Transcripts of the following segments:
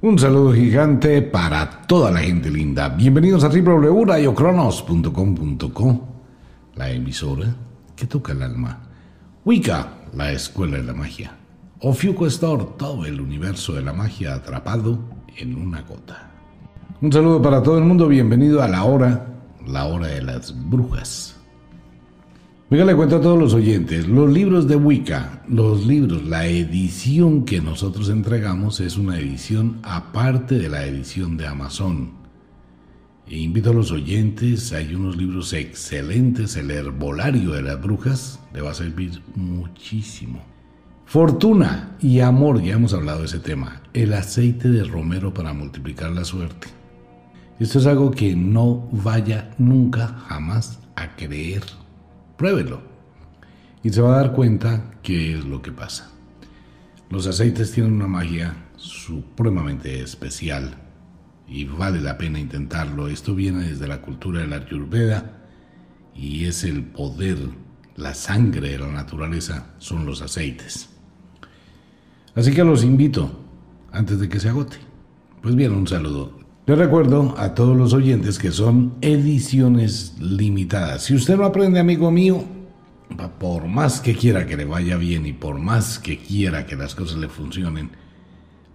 Un saludo gigante para toda la gente linda. Bienvenidos a www.radiocronos.com.co, la emisora que toca el alma. Wicca, la escuela de la magia. Ofiuco Store, todo el universo de la magia atrapado en una gota. Un saludo para todo el mundo, bienvenido a la hora, la hora de las brujas. Venga, le cuento a todos los oyentes, los libros de Wicca, los libros, la edición que nosotros entregamos es una edición aparte de la edición de Amazon. E invito a los oyentes, hay unos libros excelentes, el herbolario de las brujas, le va a servir muchísimo. Fortuna y amor, ya hemos hablado de ese tema, el aceite de romero para multiplicar la suerte. Esto es algo que no vaya nunca, jamás a creer Pruébelo. Y se va a dar cuenta qué es lo que pasa. Los aceites tienen una magia supremamente especial y vale la pena intentarlo. Esto viene desde la cultura de la Ayurveda y es el poder, la sangre de la naturaleza son los aceites. Así que los invito antes de que se agote. Pues bien, un saludo. Les recuerdo a todos los oyentes que son ediciones limitadas. Si usted no aprende, amigo mío, por más que quiera que le vaya bien y por más que quiera que las cosas le funcionen,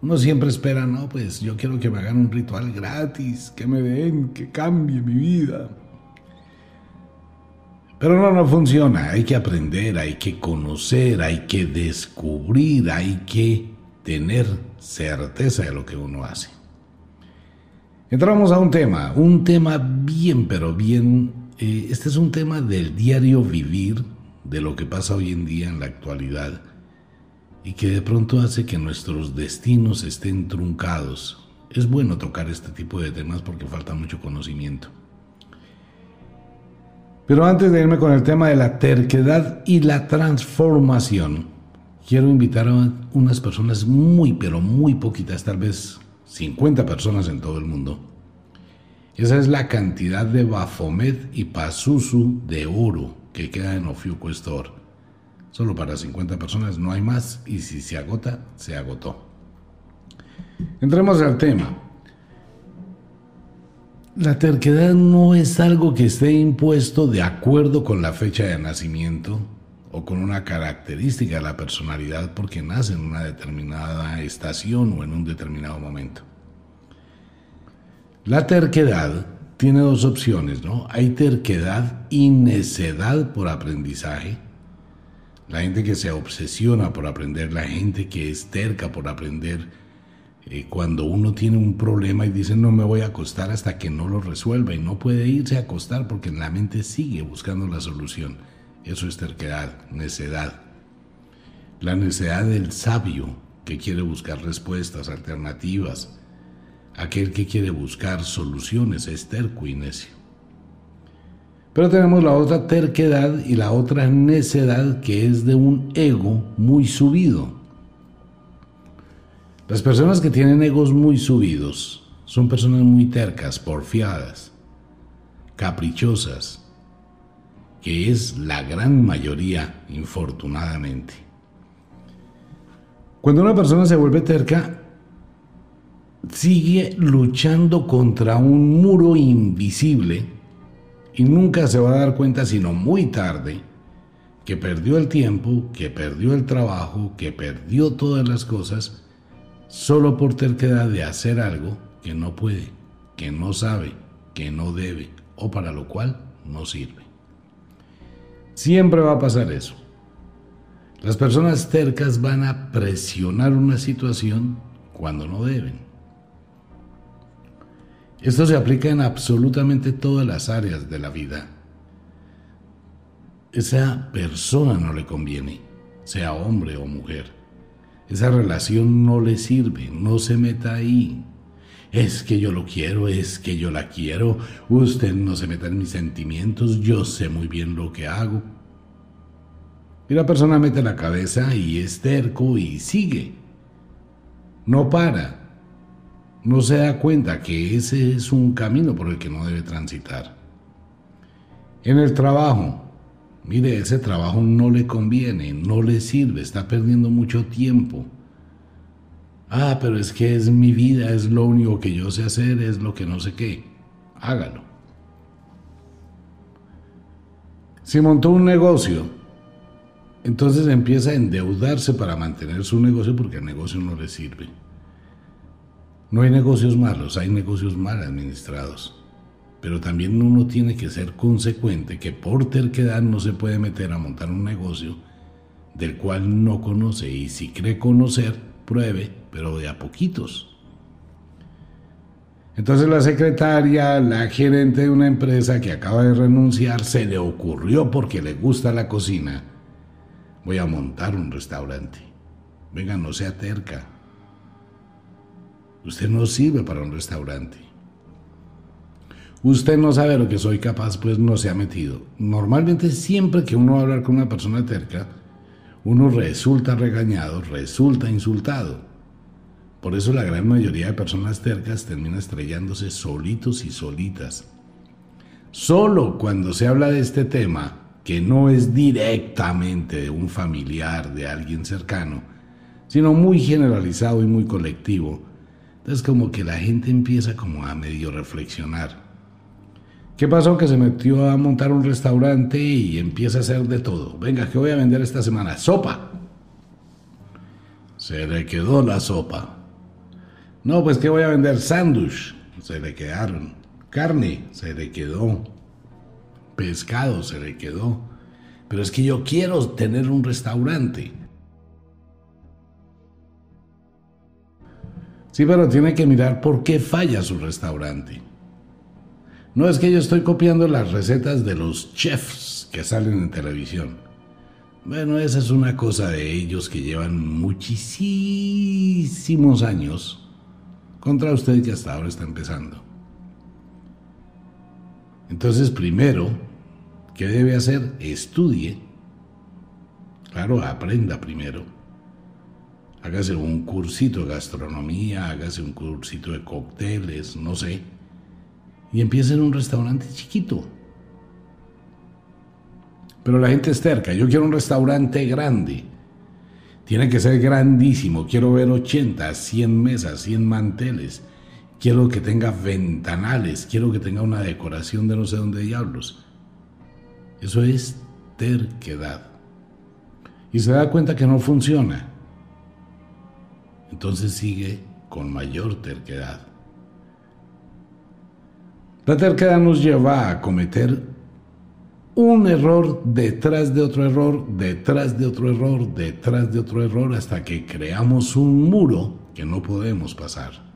uno siempre espera, no, pues yo quiero que me hagan un ritual gratis, que me den, que cambie mi vida. Pero no, no funciona. Hay que aprender, hay que conocer, hay que descubrir, hay que tener certeza de lo que uno hace. Entramos a un tema, un tema bien, pero bien, eh, este es un tema del diario vivir, de lo que pasa hoy en día en la actualidad, y que de pronto hace que nuestros destinos estén truncados. Es bueno tocar este tipo de temas porque falta mucho conocimiento. Pero antes de irme con el tema de la terquedad y la transformación, quiero invitar a unas personas muy, pero muy poquitas, tal vez 50 personas en todo el mundo. Esa es la cantidad de Bafomet y Pazuzu de oro que queda en Ofiuco Store. Solo para 50 personas, no hay más y si se agota, se agotó. Entremos al tema. La terquedad no es algo que esté impuesto de acuerdo con la fecha de nacimiento o con una característica de la personalidad porque nace en una determinada estación o en un determinado momento. La terquedad tiene dos opciones, ¿no? Hay terquedad y necedad por aprendizaje. La gente que se obsesiona por aprender, la gente que es terca por aprender, eh, cuando uno tiene un problema y dice no me voy a acostar hasta que no lo resuelva y no puede irse a acostar porque la mente sigue buscando la solución. Eso es terquedad, necedad. La necedad del sabio que quiere buscar respuestas, alternativas. Aquel que quiere buscar soluciones es terco y necio. Pero tenemos la otra terquedad y la otra necedad que es de un ego muy subido. Las personas que tienen egos muy subidos son personas muy tercas, porfiadas, caprichosas, que es la gran mayoría, infortunadamente. Cuando una persona se vuelve terca, sigue luchando contra un muro invisible y nunca se va a dar cuenta sino muy tarde que perdió el tiempo, que perdió el trabajo, que perdió todas las cosas solo por terquedad de hacer algo que no puede, que no sabe, que no debe o para lo cual no sirve. Siempre va a pasar eso. Las personas tercas van a presionar una situación cuando no deben. Esto se aplica en absolutamente todas las áreas de la vida. Esa persona no le conviene, sea hombre o mujer. Esa relación no le sirve, no se meta ahí. Es que yo lo quiero, es que yo la quiero. Usted no se meta en mis sentimientos, yo sé muy bien lo que hago. Y la persona mete la cabeza y es terco y sigue. No para. No se da cuenta que ese es un camino por el que no debe transitar. En el trabajo, mire, ese trabajo no le conviene, no le sirve, está perdiendo mucho tiempo Ah, pero es que es mi vida, es lo único que yo sé hacer, es lo que no sé qué. Hágalo. Si montó un negocio, entonces empieza a endeudarse para mantener su negocio porque el negocio no le sirve. No hay negocios malos, hay negocios mal administrados. Pero también uno tiene que ser consecuente que por terquedad no se puede meter a montar un negocio del cual no conoce y si cree conocer, pruebe, pero de a poquitos. Entonces la secretaria, la gerente de una empresa que acaba de renunciar, se le ocurrió porque le gusta la cocina. Voy a montar un restaurante. Venga, no sea terca. Usted no sirve para un restaurante. Usted no sabe lo que soy capaz, pues no se ha metido. Normalmente siempre que uno va a hablar con una persona terca, uno resulta regañado, resulta insultado. Por eso la gran mayoría de personas tercas termina estrellándose solitos y solitas. Solo cuando se habla de este tema, que no es directamente de un familiar, de alguien cercano, sino muy generalizado y muy colectivo, entonces como que la gente empieza como a medio reflexionar. ¿Qué pasó? Que se metió a montar un restaurante y empieza a hacer de todo. Venga, ¿qué voy a vender esta semana? Sopa. Se le quedó la sopa. No, pues ¿qué voy a vender? Sándwich. Se le quedaron. Carne. Se le quedó. Pescado. Se le quedó. Pero es que yo quiero tener un restaurante. Sí, pero tiene que mirar por qué falla su restaurante. No es que yo estoy copiando las recetas de los chefs que salen en televisión. Bueno, esa es una cosa de ellos que llevan muchísimos años contra usted que hasta ahora está empezando. Entonces, primero, ¿qué debe hacer? Estudie. Claro, aprenda primero. Hágase un cursito de gastronomía, hágase un cursito de cócteles, no sé y empieza en un restaurante chiquito. Pero la gente es cerca, yo quiero un restaurante grande. Tiene que ser grandísimo, quiero ver 80, 100 mesas, 100 manteles. Quiero que tenga ventanales, quiero que tenga una decoración de no sé dónde diablos. Eso es terquedad. Y se da cuenta que no funciona. Entonces sigue con mayor terquedad. La terquedad nos lleva a cometer un error detrás de otro error, detrás de otro error, detrás de otro error, hasta que creamos un muro que no podemos pasar.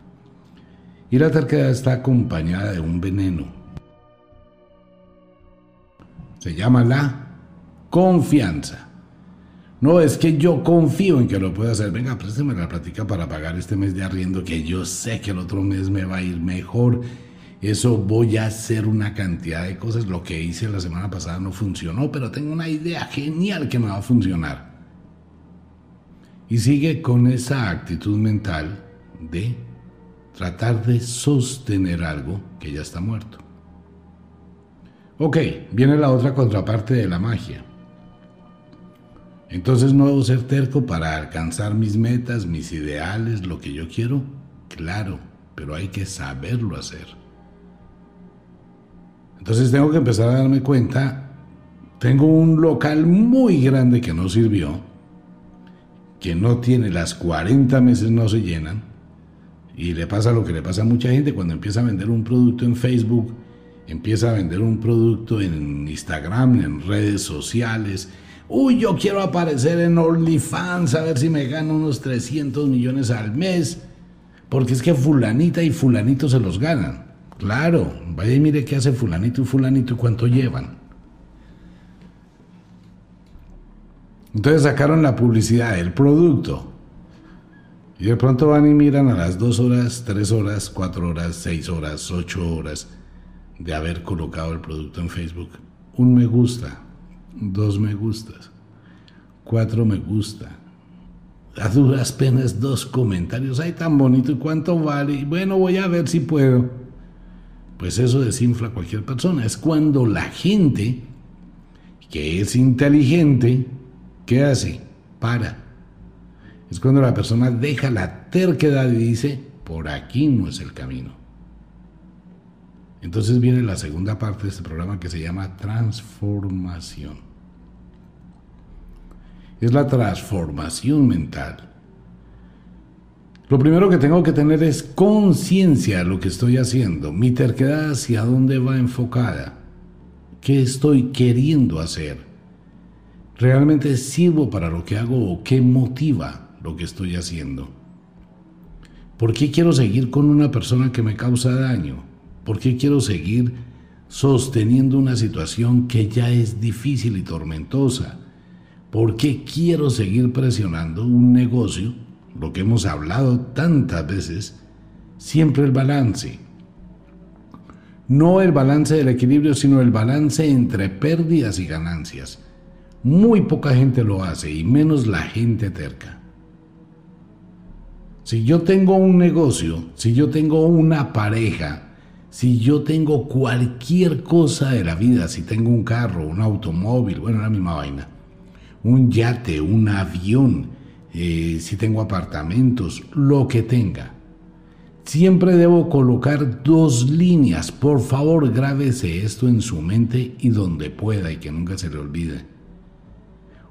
Y la terquedad está acompañada de un veneno. Se llama la confianza. No es que yo confío en que lo pueda hacer. Venga, présteme la plática para pagar este mes de arriendo, que yo sé que el otro mes me va a ir mejor eso voy a hacer una cantidad de cosas. Lo que hice la semana pasada no funcionó, pero tengo una idea genial que me va a funcionar. Y sigue con esa actitud mental de tratar de sostener algo que ya está muerto. Ok, viene la otra contraparte de la magia. Entonces no debo ser terco para alcanzar mis metas, mis ideales, lo que yo quiero. Claro, pero hay que saberlo hacer. Entonces tengo que empezar a darme cuenta, tengo un local muy grande que no sirvió, que no tiene las 40 meses, no se llenan, y le pasa lo que le pasa a mucha gente cuando empieza a vender un producto en Facebook, empieza a vender un producto en Instagram, en redes sociales. Uy, yo quiero aparecer en OnlyFans a ver si me gano unos 300 millones al mes, porque es que fulanita y fulanito se los ganan. Claro, vaya y mire qué hace fulanito y fulanito y cuánto llevan. Entonces sacaron la publicidad del producto. Y de pronto van y miran a las dos horas, tres horas, cuatro horas, seis horas, ocho horas de haber colocado el producto en Facebook. Un me gusta, dos me gustas, cuatro me gusta. A duras penas dos comentarios. Ay, tan bonito. ¿Y cuánto vale? Bueno, voy a ver si puedo pues eso desinfla a cualquier persona. Es cuando la gente que es inteligente, ¿qué hace? Para. Es cuando la persona deja la terquedad y dice, por aquí no es el camino. Entonces viene la segunda parte de este programa que se llama transformación. Es la transformación mental. Lo primero que tengo que tener es conciencia de lo que estoy haciendo, mi terquedad hacia dónde va enfocada, qué estoy queriendo hacer. ¿Realmente sirvo para lo que hago o qué motiva lo que estoy haciendo? ¿Por qué quiero seguir con una persona que me causa daño? ¿Por qué quiero seguir sosteniendo una situación que ya es difícil y tormentosa? ¿Por qué quiero seguir presionando un negocio lo que hemos hablado tantas veces, siempre el balance. No el balance del equilibrio, sino el balance entre pérdidas y ganancias. Muy poca gente lo hace y menos la gente terca. Si yo tengo un negocio, si yo tengo una pareja, si yo tengo cualquier cosa de la vida, si tengo un carro, un automóvil, bueno, la misma vaina, un yate, un avión, eh, si tengo apartamentos, lo que tenga. Siempre debo colocar dos líneas. Por favor, grábese esto en su mente y donde pueda y que nunca se le olvide.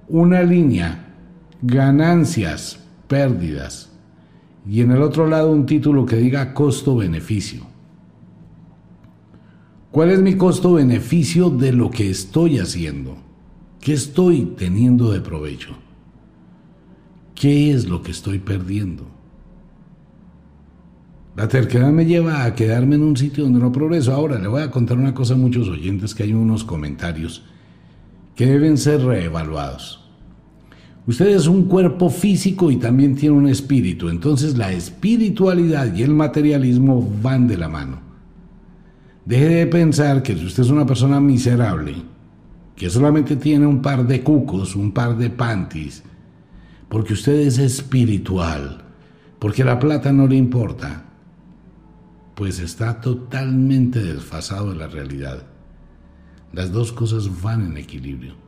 Una línea, ganancias, pérdidas. Y en el otro lado un título que diga costo-beneficio. ¿Cuál es mi costo-beneficio de lo que estoy haciendo? ¿Qué estoy teniendo de provecho? ¿Qué es lo que estoy perdiendo? La terquedad me lleva a quedarme en un sitio donde no progreso. Ahora le voy a contar una cosa a muchos oyentes que hay unos comentarios que deben ser reevaluados. Usted es un cuerpo físico y también tiene un espíritu, entonces la espiritualidad y el materialismo van de la mano. Deje de pensar que si usted es una persona miserable, que solamente tiene un par de cucos, un par de panties, porque usted es espiritual, porque la plata no le importa, pues está totalmente desfasado de la realidad. Las dos cosas van en equilibrio.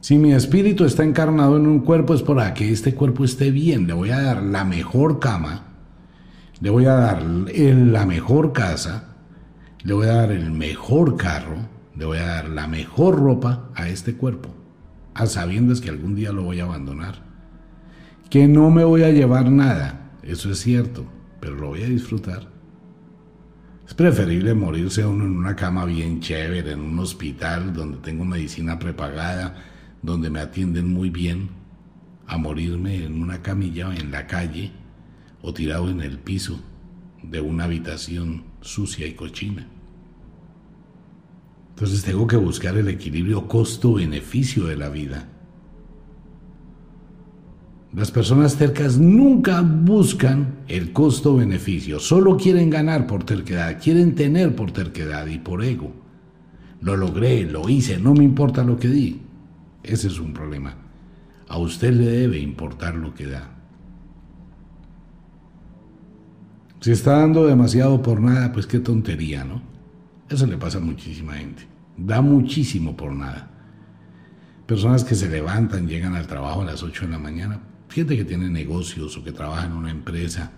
Si mi espíritu está encarnado en un cuerpo es para que este cuerpo esté bien. Le voy a dar la mejor cama, le voy a dar la mejor casa, le voy a dar el mejor carro, le voy a dar la mejor ropa a este cuerpo a sabiendas que algún día lo voy a abandonar. Que no me voy a llevar nada, eso es cierto, pero lo voy a disfrutar. Es preferible morirse uno en una cama bien chévere, en un hospital donde tengo medicina prepagada, donde me atienden muy bien, a morirme en una camilla en la calle o tirado en el piso de una habitación sucia y cochina. Entonces tengo que buscar el equilibrio costo-beneficio de la vida. Las personas cercas nunca buscan el costo-beneficio, solo quieren ganar por terquedad, quieren tener por terquedad y por ego. Lo logré, lo hice, no me importa lo que di. Ese es un problema. A usted le debe importar lo que da. Si está dando demasiado por nada, pues qué tontería, ¿no? Eso le pasa a muchísima gente. Da muchísimo por nada. Personas que se levantan, llegan al trabajo a las 8 de la mañana, gente que tiene negocios o que trabaja en una empresa,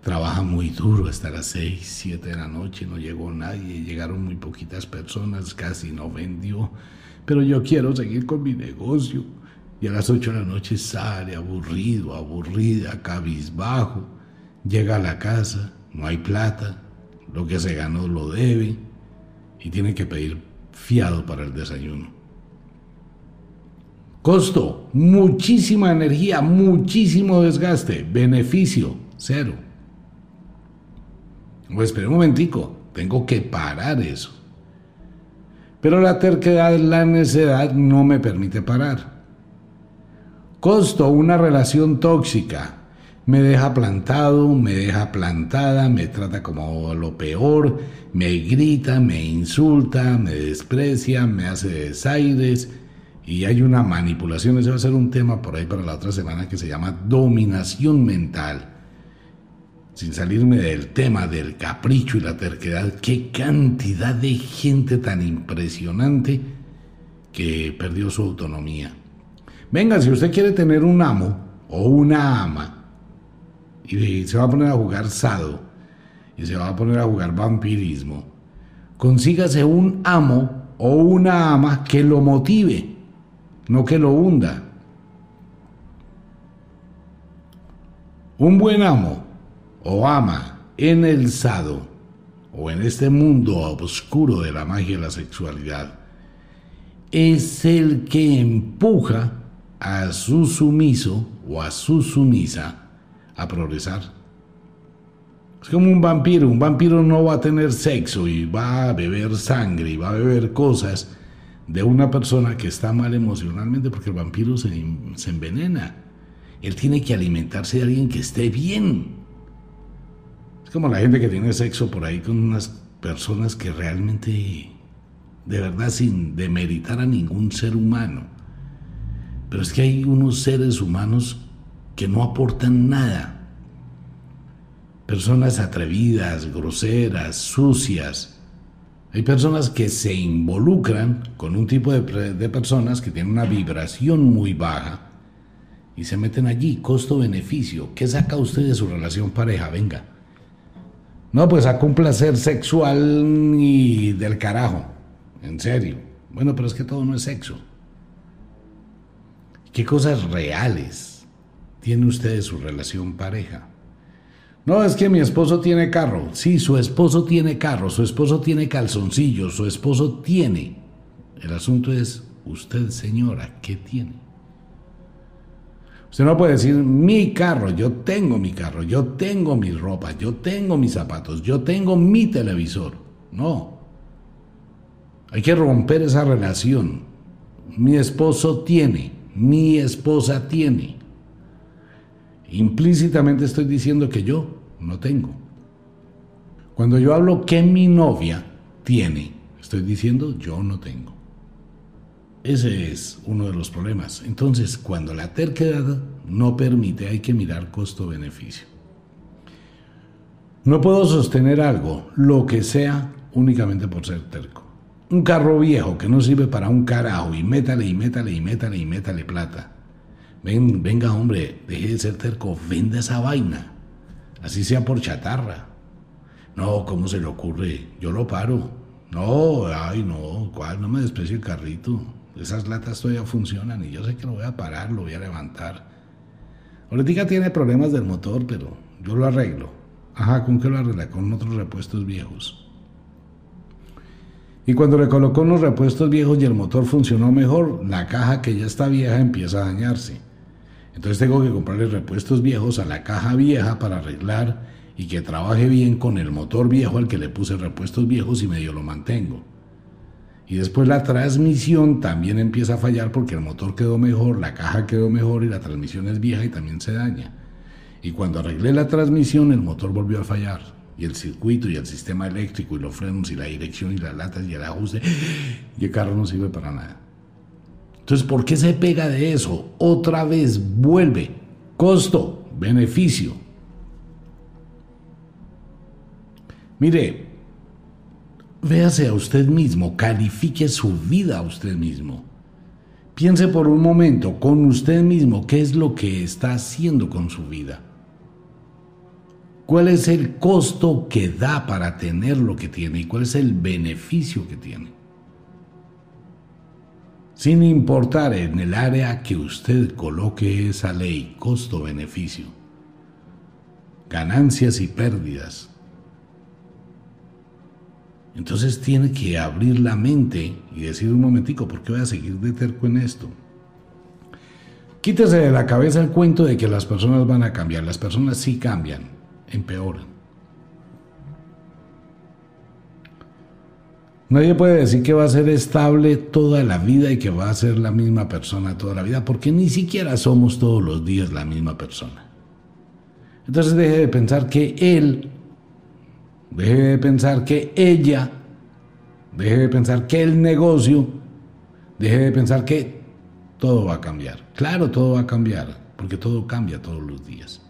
trabaja muy duro hasta las 6, 7 de la noche, no llegó nadie, llegaron muy poquitas personas, casi no vendió, pero yo quiero seguir con mi negocio. Y a las 8 de la noche sale aburrido, aburrida, cabizbajo, llega a la casa, no hay plata, lo que se ganó lo debe y tiene que pedir fiado para el desayuno. Costo, muchísima energía, muchísimo desgaste. Beneficio, cero. Pues espera un momentico, tengo que parar eso. Pero la terquedad, la necedad no me permite parar. Costo, una relación tóxica me deja plantado, me deja plantada, me trata como lo peor, me grita, me insulta, me desprecia, me hace desaires y hay una manipulación. Ese va a ser un tema por ahí para la otra semana que se llama dominación mental. Sin salirme del tema del capricho y la terquedad, qué cantidad de gente tan impresionante que perdió su autonomía Venga, si usted quiere tener un amo o una ama y se va a poner a jugar sado y se va a poner a jugar vampirismo, consígase un amo o una ama que lo motive, no que lo hunda. Un buen amo o ama en el sado o en este mundo oscuro de la magia y la sexualidad es el que empuja a su sumiso o a su sumisa a progresar. Es como un vampiro, un vampiro no va a tener sexo y va a beber sangre y va a beber cosas de una persona que está mal emocionalmente porque el vampiro se, se envenena. Él tiene que alimentarse de alguien que esté bien. Es como la gente que tiene sexo por ahí con unas personas que realmente, de verdad, sin demeritar a ningún ser humano. Pero es que hay unos seres humanos que no aportan nada. Personas atrevidas, groseras, sucias. Hay personas que se involucran con un tipo de, personas que tienen una vibración muy baja y se meten allí, costo-beneficio. ¿Qué saca usted de su relación pareja? Venga. No, pues saca un placer sexual y del carajo. En serio. Bueno, pero es que todo no es sexo. ¿Qué cosas reales tiene usted de su relación pareja? No, es que mi esposo tiene carro. Sí, su esposo tiene carro, su esposo tiene calzoncillos, su esposo tiene. El asunto es, usted señora, ¿qué tiene? Usted no puede decir mi carro, yo tengo mi carro, yo tengo mi ropa, yo tengo mis zapatos, yo tengo mi televisor. No. Hay que romper esa relación. Mi esposo tiene, mi esposa tiene. Implícitamente estoy diciendo que yo no tengo. Cuando yo hablo que mi novia tiene, estoy diciendo yo no tengo. Ese es uno de los problemas. Entonces, cuando la terquedad no permite, hay que mirar costo-beneficio. No puedo sostener algo, lo que sea, únicamente por ser terco. Un carro viejo que no sirve para un carajo y métale y métale y métale y métale plata. Ven, venga hombre, deje de ser terco, venda esa vaina. Así sea por chatarra. No, ¿cómo se le ocurre? Yo lo paro. No, ay no, ¿cuál? No me desprecie el carrito. Esas latas todavía funcionan y yo sé que lo voy a parar, lo voy a levantar. Ahorita tiene problemas del motor, pero yo lo arreglo. Ajá, ¿con qué lo arregla? Con otros repuestos viejos. Y cuando le colocó unos repuestos viejos y el motor funcionó mejor, la caja que ya está vieja empieza a dañarse. Entonces tengo que comprarle repuestos viejos a la caja vieja para arreglar y que trabaje bien con el motor viejo al que le puse repuestos viejos y medio lo mantengo. Y después la transmisión también empieza a fallar porque el motor quedó mejor, la caja quedó mejor y la transmisión es vieja y también se daña. Y cuando arreglé la transmisión el motor volvió a fallar. Y el circuito y el sistema eléctrico y los frenos y la dirección y las latas y el ajuste y el carro no sirve para nada. Entonces, ¿por qué se pega de eso? Otra vez vuelve. Costo, beneficio. Mire, Véase a usted mismo, califique su vida a usted mismo. Piense por un momento con usted mismo qué es lo que está haciendo con su vida. ¿Cuál es el costo que da para tener lo que tiene y cuál es el beneficio que tiene? Sin importar en el área que usted coloque esa ley, costo-beneficio, ganancias y pérdidas, entonces tiene que abrir la mente y decir un momentico, ¿por qué voy a seguir de terco en esto? Quítese de la cabeza el cuento de que las personas van a cambiar. Las personas sí cambian, empeoran. Nadie puede decir que va a ser estable toda la vida y que va a ser la misma persona toda la vida, porque ni siquiera somos todos los días la misma persona. Entonces deje de pensar que él Deje de pensar que ella, deje de pensar que el negocio, deje de pensar que todo va a cambiar. Claro, todo va a cambiar, porque todo cambia todos los días.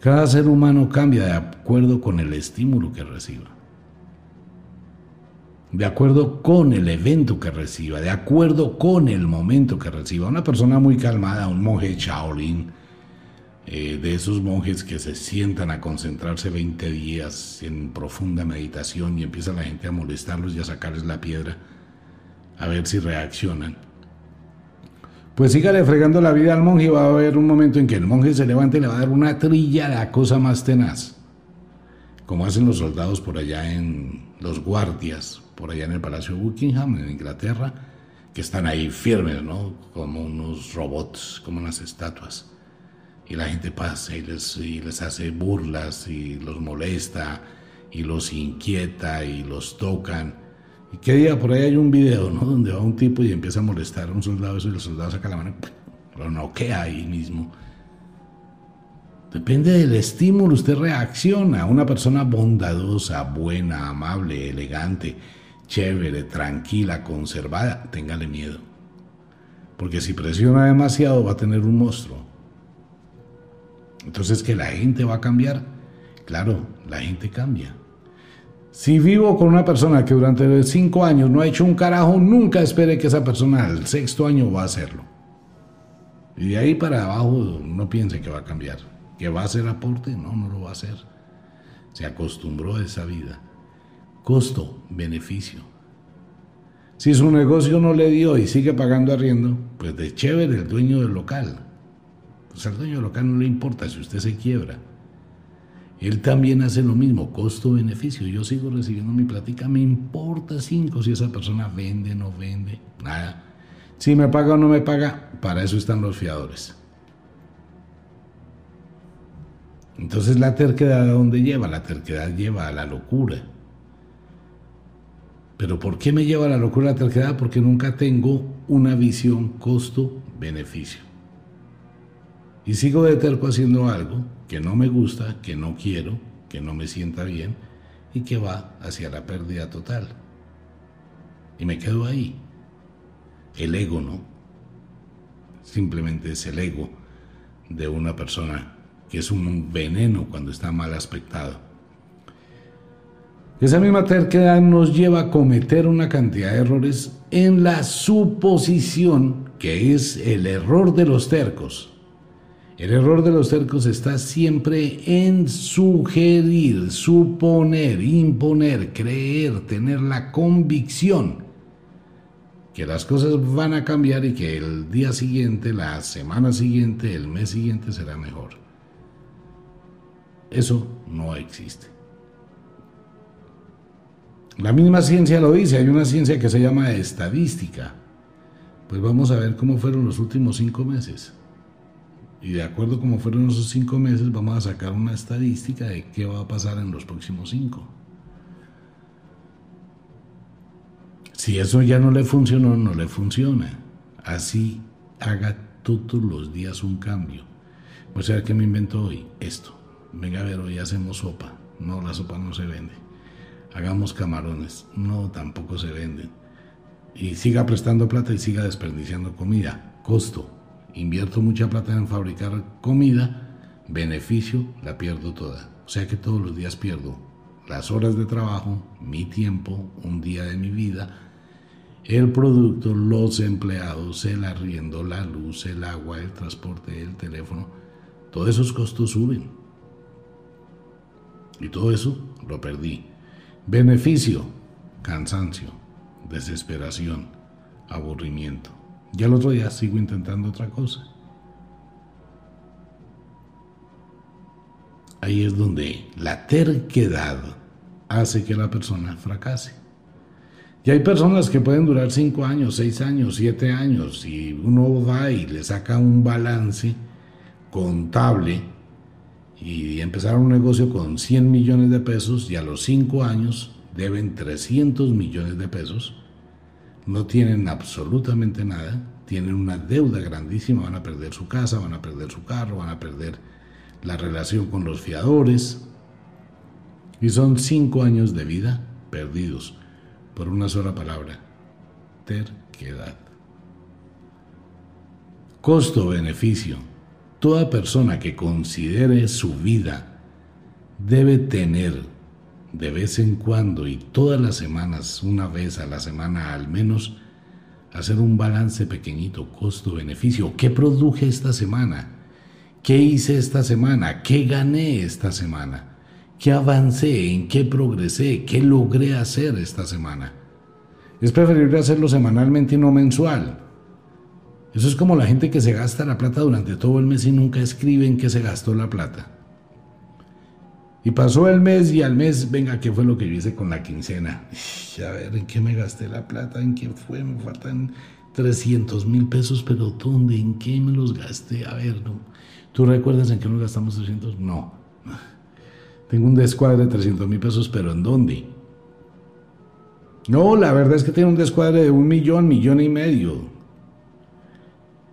Cada ser humano cambia de acuerdo con el estímulo que reciba. de acuerdo con el evento que reciba, de acuerdo con el momento que reciba. Una persona muy calmada, un monje Shaolin, eh, de esos monjes que se sientan a concentrarse 20 días en profunda meditación y empieza la gente a molestarlos y a sacarles la piedra, a ver si reaccionan. Pues sígale fregando la vida al monje y va a haber un momento en que el monje se levante y le va a dar una trilla de la cosa más tenaz. Como hacen los soldados por allá en los guardias, por allá en el Palacio Buckingham, en Inglaterra, que están ahí firmes, ¿no? Como unos robots, como unas estatuas. Y la gente pasa y les, y les hace burlas y los molesta y los inquieta y los tocan. Y qué día por ahí hay un video, ¿no? Donde va un tipo y empieza a molestar a un soldado y el soldado saca la mano y lo noquea ahí mismo. Depende del estímulo, usted reacciona. Una persona bondadosa, buena, amable, elegante, chévere, tranquila, conservada, téngale miedo. Porque si presiona demasiado va a tener un monstruo. Entonces que la gente va a cambiar. Claro, la gente cambia. Si vivo con una persona que durante cinco años no ha hecho un carajo, nunca espere que esa persona al sexto año va a hacerlo. Y de ahí para abajo no piense que va a cambiar. ¿Que va a hacer aporte? No, no lo va a hacer. Se acostumbró a esa vida. Costo, beneficio. Si su negocio no le dio y sigue pagando arriendo, pues de chévere el dueño del local. Pues al dueño local no le importa si usted se quiebra. Él también hace lo mismo, costo-beneficio. Yo sigo recibiendo mi plática, me importa cinco si esa persona vende, no vende, nada. Si me paga o no me paga, para eso están los fiadores. Entonces la terquedad a dónde lleva? La terquedad lleva a la locura. Pero ¿por qué me lleva a la locura la terquedad? Porque nunca tengo una visión costo-beneficio. Y sigo de terco haciendo algo que no me gusta, que no quiero, que no me sienta bien y que va hacia la pérdida total. Y me quedo ahí. El ego, ¿no? Simplemente es el ego de una persona que es un veneno cuando está mal aspectado. Esa misma terquedad nos lleva a cometer una cantidad de errores en la suposición, que es el error de los tercos. El error de los tercos está siempre en sugerir, suponer, imponer, creer, tener la convicción que las cosas van a cambiar y que el día siguiente, la semana siguiente, el mes siguiente será mejor. Eso no existe. La misma ciencia lo dice, hay una ciencia que se llama estadística. Pues vamos a ver cómo fueron los últimos cinco meses. Y de acuerdo a cómo fueron esos cinco meses, vamos a sacar una estadística de qué va a pasar en los próximos cinco. Si eso ya no le funcionó, no le funciona. Así haga todos los días un cambio. Pues a ver qué me invento hoy. Esto. Venga a ver, hoy hacemos sopa. No, la sopa no se vende hagamos camarones. No, tampoco se venden. Y siga prestando plata y siga desperdiciando comida. Costo. Invierto mucha plata en fabricar comida. Beneficio, la pierdo toda. O sea que todos los días pierdo las horas de trabajo, mi tiempo, un día de mi vida, el producto, los empleados, el arriendo, la luz, el agua, el transporte, el teléfono. Todos esos costos suben. Y todo eso lo perdí. Beneficio, cansancio, desesperación, aburrimiento. Ya el otro día sigo intentando otra cosa. Ahí es donde la terquedad hace que la persona fracase. Y hay personas que pueden durar 5 años, 6 años, 7 años, y uno va y le saca un balance contable y empezaron un negocio con 100 millones de pesos y a los 5 años deben 300 millones de pesos, no tienen absolutamente nada, tienen una deuda grandísima, van a perder su casa, van a perder su carro, van a perder la relación con los fiadores. Y son 5 años de vida perdidos por una sola palabra, terquedad. Costo-beneficio Toda persona que considere su vida debe tener de vez en cuando y todas las semanas, una vez a la semana al menos, hacer un balance pequeñito, costo-beneficio. ¿Qué produje esta semana? ¿Qué hice esta semana? ¿Qué gané esta semana? ¿Qué avancé? ¿En qué progresé? ¿Qué logré hacer esta semana? Es preferible hacerlo semanalmente y no mensual. Eso es como la gente que se gasta la plata durante todo el mes y nunca escribe en qué se gastó la plata. Y pasó el mes y al mes, venga, ¿qué fue lo que yo hice con la quincena? A ver, ¿en qué me gasté la plata? ¿En qué fue? Me faltan 300 mil pesos, pero ¿dónde? ¿En qué me los gasté? A ver, ¿no? ¿tú recuerdas en qué nos gastamos 300? No. Tengo un descuadre de 300 mil pesos, pero ¿en dónde? No, la verdad es que tengo un descuadre de un millón, millón y medio.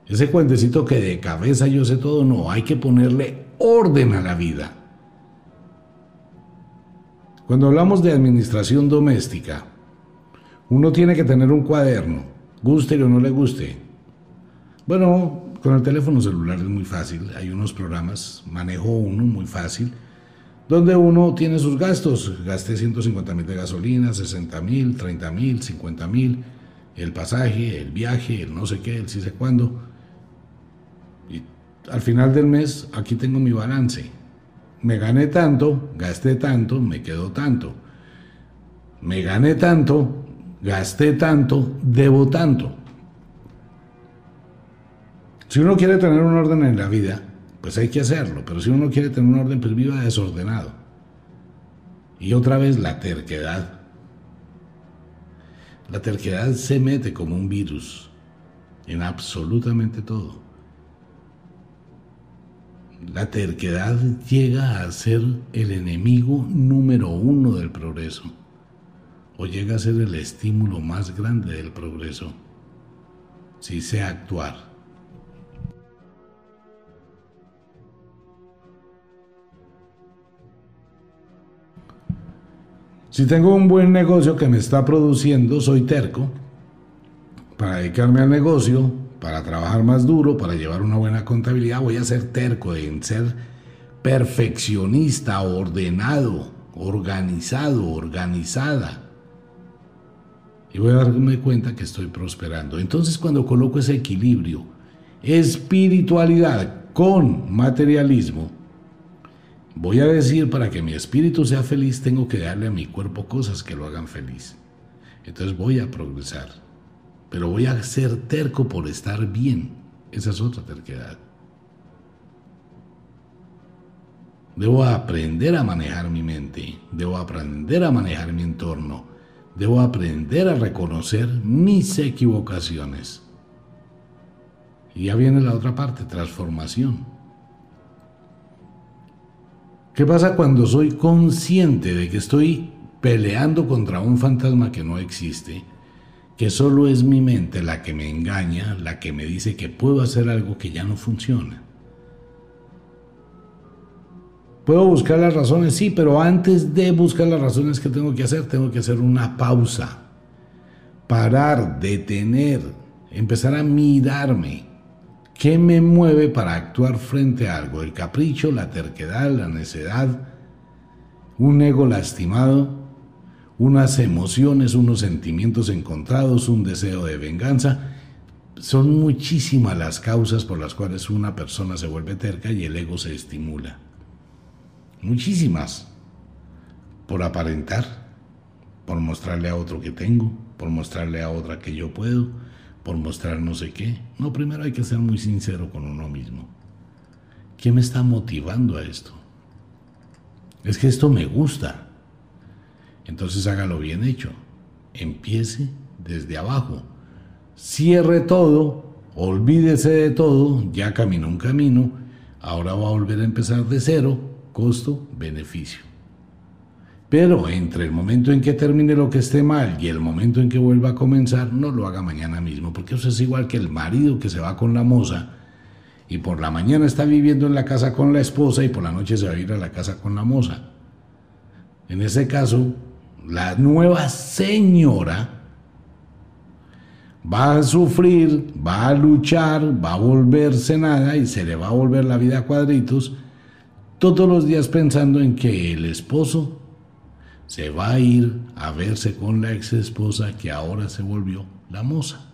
Ese cuentecito que de cabeza yo sé todo, no, hay que ponerle orden a la vida. Cuando hablamos de administración doméstica, uno tiene que tener un cuaderno, guste o no le guste. Bueno, con el teléfono celular es muy fácil, hay unos programas, manejo uno muy fácil, donde uno tiene sus gastos. Gasté 150 mil de gasolina, 60 mil, 30 mil, 50 mil, el pasaje, el viaje, el no sé qué, el sí sé cuándo. Y al final del mes, aquí tengo mi balance me gané tanto, gasté tanto, me quedó tanto. Me gané tanto, gasté tanto, debo tanto. Si uno quiere tener un orden en la vida, pues hay que hacerlo, pero si uno quiere tener un orden, pues viva desordenado. Y otra vez la terquedad. La terquedad se mete como un virus en absolutamente todo. La terquedad llega a ser el enemigo número uno del progreso, o llega a ser el estímulo más grande del progreso, si sé actuar. Si tengo un buen negocio que me está produciendo, soy terco para dedicarme al negocio, para trabajar más duro, para llevar una buena contabilidad, voy a ser terco en ser perfeccionista, ordenado, organizado, organizada. Y voy a darme cuenta que estoy prosperando. Entonces cuando coloco ese equilibrio, espiritualidad con materialismo, voy a decir, para que mi espíritu sea feliz, tengo que darle a mi cuerpo cosas que lo hagan feliz. Entonces voy a progresar pero voy a ser terco por estar bien. Esa es otra terquedad. Debo aprender a manejar mi mente, debo aprender a manejar mi entorno, debo aprender a reconocer mis equivocaciones. Y ya viene la otra parte, transformación. ¿Qué pasa cuando soy consciente de que estoy peleando contra un fantasma que no existe? Que solo es mi mente la que me engaña, la que me dice que puedo hacer algo que ya no funciona. Puedo buscar las razones, sí, pero antes de buscar las razones que tengo que hacer, tengo que hacer una pausa, parar, detener, empezar a mirarme. ¿Qué me mueve para actuar frente a algo? El capricho, la terquedad, la necedad, un ego lastimado, unas emociones, unos sentimientos encontrados, un deseo de venganza. Son muchísimas las causas por las cuales una persona se vuelve terca y el ego se estimula. Muchísimas. Por aparentar, por mostrarle a otro que tengo, por mostrarle a otra que yo puedo, por mostrar no sé qué. No, primero hay que ser muy sincero con uno mismo. ¿Qué me está motivando a esto? Es que esto me gusta. Entonces hágalo bien hecho. Empiece desde abajo. Cierre todo, olvídese de todo, ya caminó un camino, ahora va a volver a empezar de cero, costo, beneficio. Pero entre el momento en que termine lo que esté mal y el momento en que vuelva a comenzar, no lo haga mañana mismo, porque eso es igual que el marido que se va con la moza y por la mañana está viviendo en la casa con la esposa y por la noche se va a ir a la casa con la moza. En ese caso, la nueva señora va a sufrir, va a luchar, va a volverse nada y se le va a volver la vida a cuadritos todos los días pensando en que el esposo se va a ir a verse con la ex esposa que ahora se volvió la moza.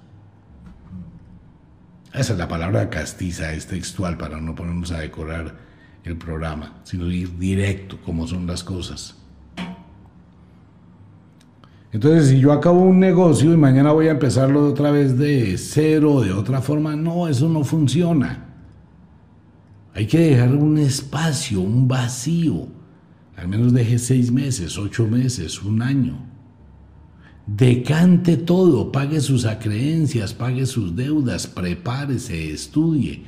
Esa es la palabra castiza, es textual para no ponernos a decorar el programa, sino ir directo como son las cosas. Entonces, si yo acabo un negocio y mañana voy a empezarlo otra vez de cero, de otra forma, no, eso no funciona. Hay que dejar un espacio, un vacío. Al menos deje seis meses, ocho meses, un año. Decante todo, pague sus acreencias, pague sus deudas, prepárese, estudie,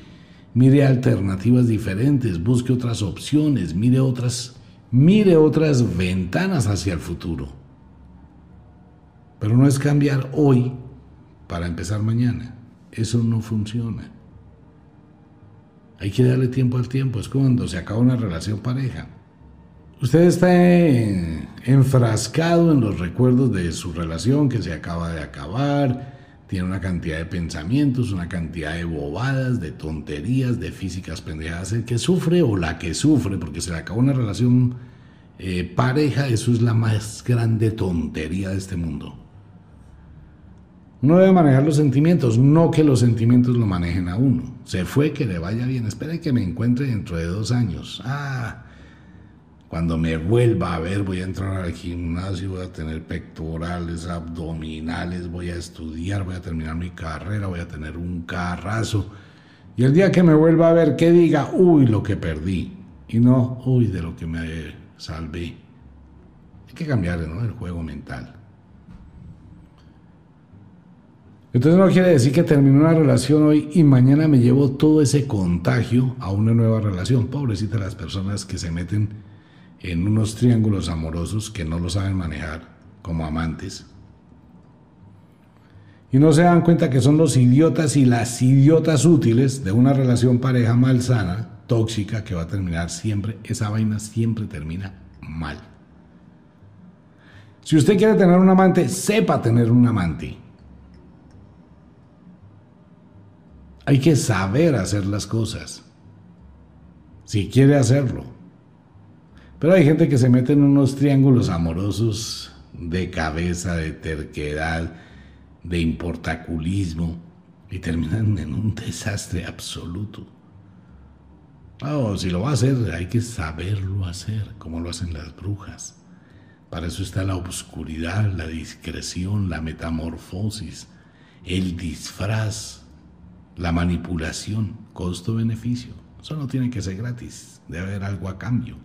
mire alternativas diferentes, busque otras opciones, mire otras, mire otras ventanas hacia el futuro. Pero no es cambiar hoy para empezar mañana. Eso no funciona. Hay que darle tiempo al tiempo. Es cuando se acaba una relación pareja. Usted está enfrascado en los recuerdos de su relación que se acaba de acabar. Tiene una cantidad de pensamientos, una cantidad de bobadas, de tonterías, de físicas pendejadas. El que sufre o la que sufre porque se le acabó una relación eh, pareja, eso es la más grande tontería de este mundo. Uno debe manejar los sentimientos, no que los sentimientos lo manejen a uno. Se fue, que le vaya bien. Espere que me encuentre dentro de dos años. Ah, cuando me vuelva a ver, voy a entrar al gimnasio, voy a tener pectorales, abdominales, voy a estudiar, voy a terminar mi carrera, voy a tener un carrazo. Y el día que me vuelva a ver, que diga, uy, lo que perdí. Y no, uy, de lo que me salvé. Hay que cambiar ¿no? el juego mental. Entonces no quiere decir que termino una relación hoy y mañana me llevo todo ese contagio a una nueva relación. Pobrecita las personas que se meten en unos triángulos amorosos que no lo saben manejar como amantes. Y no se dan cuenta que son los idiotas y las idiotas útiles de una relación pareja malsana, tóxica, que va a terminar siempre, esa vaina siempre termina mal. Si usted quiere tener un amante, sepa tener un amante. Hay que saber hacer las cosas, si quiere hacerlo. Pero hay gente que se mete en unos triángulos amorosos de cabeza, de terquedad, de importaculismo y terminan en un desastre absoluto. No, si lo va a hacer, hay que saberlo hacer, como lo hacen las brujas. Para eso está la obscuridad, la discreción, la metamorfosis, el disfraz, la manipulación, costo-beneficio. Eso no tiene que ser gratis, debe haber algo a cambio.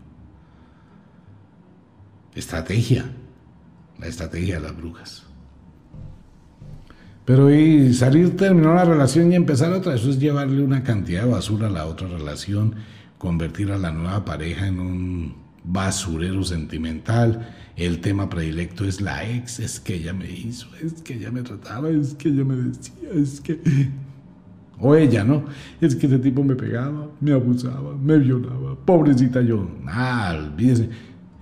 Estrategia, la estrategia de las brujas. Pero y salir, terminar la relación y empezar otra, eso es llevarle una cantidad de basura a la otra relación, convertir a la nueva pareja en un basurero sentimental. El tema predilecto es la ex, es que ella me hizo, es que ella me trataba, es que ella me decía, es que o ella, ¿no? Es que ese tipo me pegaba, me abusaba, me violaba. Pobrecita yo. Ah, olvídese.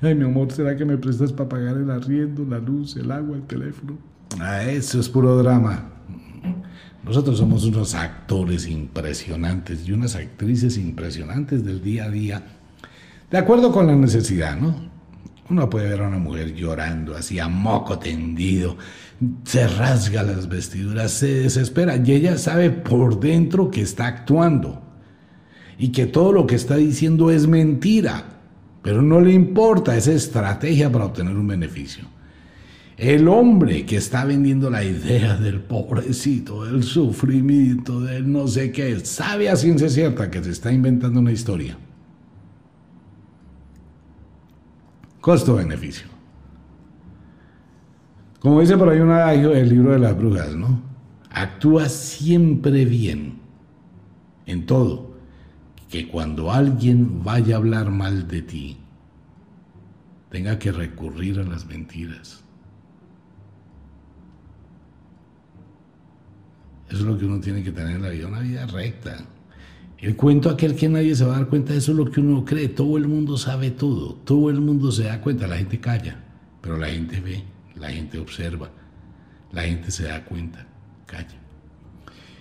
Ay, mi amor, ¿será que me prestas para pagar el arriendo, la luz, el agua, el teléfono? Ah, eso es puro drama. Nosotros somos unos actores impresionantes y unas actrices impresionantes del día a día, de acuerdo con la necesidad, ¿no? Uno puede ver a una mujer llorando así a moco tendido, se rasga las vestiduras, se desespera y ella sabe por dentro que está actuando y que todo lo que está diciendo es mentira, pero no le importa, esa estrategia para obtener un beneficio. El hombre que está vendiendo la idea del pobrecito, del sufrimiento, del no sé qué, sabe a ciencia cierta que se está inventando una historia. Costo-beneficio. Como dice por ahí un adagio del libro de las brujas, ¿no? Actúa siempre bien en todo. Que cuando alguien vaya a hablar mal de ti, tenga que recurrir a las mentiras. Eso es lo que uno tiene que tener en la vida, una vida recta. El cuento aquel que nadie se va a dar cuenta, eso es lo que uno cree. Todo el mundo sabe todo, todo el mundo se da cuenta, la gente calla, pero la gente ve, la gente observa, la gente se da cuenta, calla.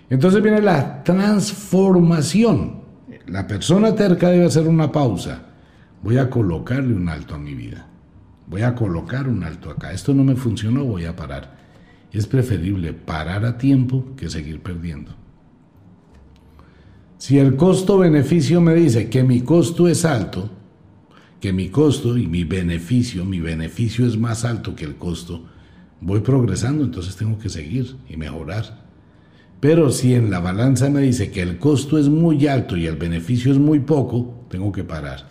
Entonces viene la transformación. La persona terca debe hacer una pausa. Voy a colocarle un alto a mi vida. Voy a colocar un alto acá. Esto no me funcionó, voy a parar. Es preferible parar a tiempo que seguir perdiendo. Si el costo-beneficio me dice que mi costo es alto, que mi costo y mi beneficio, mi beneficio es más alto que el costo, voy progresando, entonces tengo que seguir y mejorar. Pero si en la balanza me dice que el costo es muy alto y el beneficio es muy poco, tengo que parar.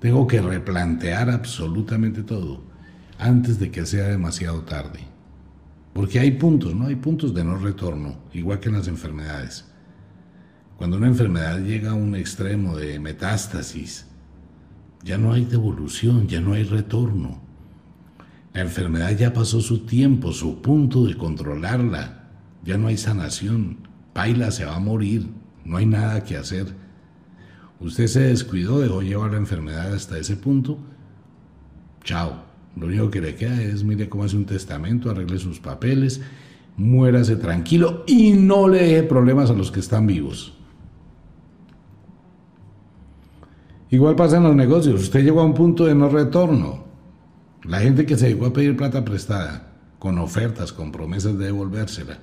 Tengo que replantear absolutamente todo antes de que sea demasiado tarde. Porque hay puntos, ¿no? Hay puntos de no retorno, igual que en las enfermedades. Cuando una enfermedad llega a un extremo de metástasis, ya no hay devolución, ya no hay retorno. La enfermedad ya pasó su tiempo, su punto de controlarla. Ya no hay sanación. Paila se va a morir. No hay nada que hacer. Usted se descuidó, dejó llevar la enfermedad hasta ese punto. Chao. Lo único que le queda es, mire cómo hace un testamento, arregle sus papeles, muérase tranquilo y no le deje problemas a los que están vivos. Igual pasa en los negocios. Usted llegó a un punto de no retorno. La gente que se llegó a pedir plata prestada, con ofertas, con promesas de devolvérsela.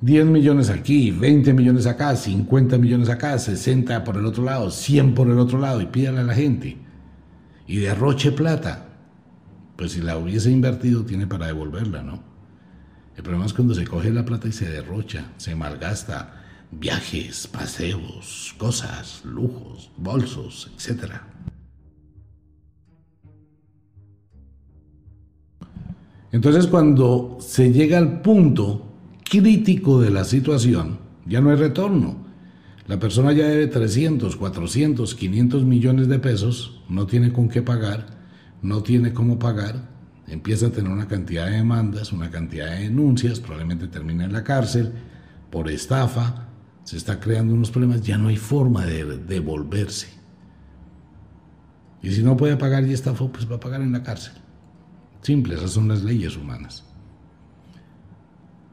10 millones aquí, 20 millones acá, 50 millones acá, 60 por el otro lado, 100 por el otro lado, y pídale a la gente. Y derroche plata. Pues si la hubiese invertido, tiene para devolverla, ¿no? El problema es cuando se coge la plata y se derrocha, se malgasta, viajes, paseos, cosas, lujos, bolsos, etc. Entonces cuando se llega al punto crítico de la situación, ya no hay retorno. La persona ya debe 300, 400, 500 millones de pesos, no tiene con qué pagar, no tiene cómo pagar, empieza a tener una cantidad de demandas, una cantidad de denuncias, probablemente termina en la cárcel por estafa, se está creando unos problemas, ya no hay forma de devolverse. Y si no puede pagar y estafó, pues va a pagar en la cárcel. Simple, esas son las leyes humanas.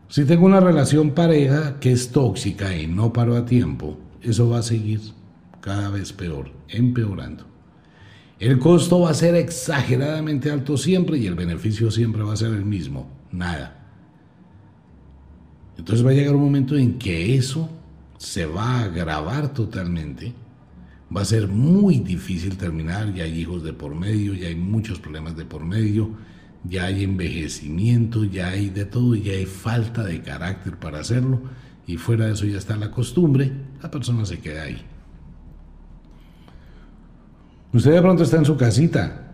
Si tengo una relación pareja que es tóxica y no paro a tiempo, eso va a seguir cada vez peor, empeorando. El costo va a ser exageradamente alto siempre y el beneficio siempre va a ser el mismo, nada. Entonces va a llegar un momento en que eso se va a agravar totalmente. Va a ser muy difícil terminar, ya hay hijos de por medio, ya hay muchos problemas de por medio, ya hay envejecimiento, ya hay de todo, ya hay falta de carácter para hacerlo y fuera de eso ya está la costumbre, la persona se queda ahí. Usted de pronto está en su casita,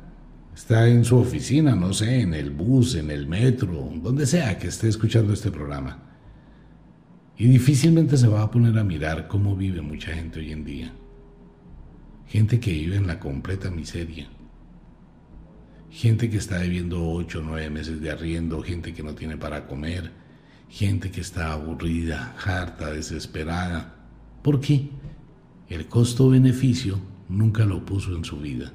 está en su oficina, no sé, en el bus, en el metro, donde sea que esté escuchando este programa y difícilmente se va a poner a mirar cómo vive mucha gente hoy en día. Gente que vive en la completa miseria. Gente que está debiendo ocho o nueve meses de arriendo, gente que no tiene para comer, gente que está aburrida, harta, desesperada. ¿Por qué? El costo-beneficio nunca lo puso en su vida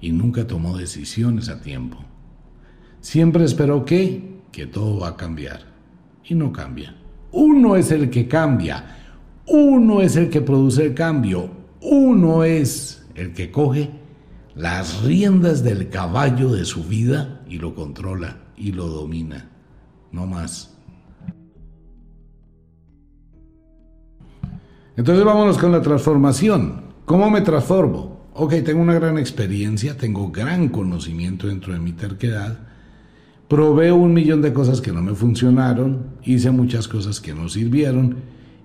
y nunca tomó decisiones a tiempo. Siempre esperó que, que todo va a cambiar y no cambia. Uno es el que cambia, uno es el que produce el cambio, uno es el que coge las riendas del caballo de su vida y lo controla y lo domina, no más. Entonces vámonos con la transformación. ¿Cómo me transformo? Ok, tengo una gran experiencia, tengo gran conocimiento dentro de mi terquedad, Probé un millón de cosas que no me funcionaron, hice muchas cosas que no sirvieron,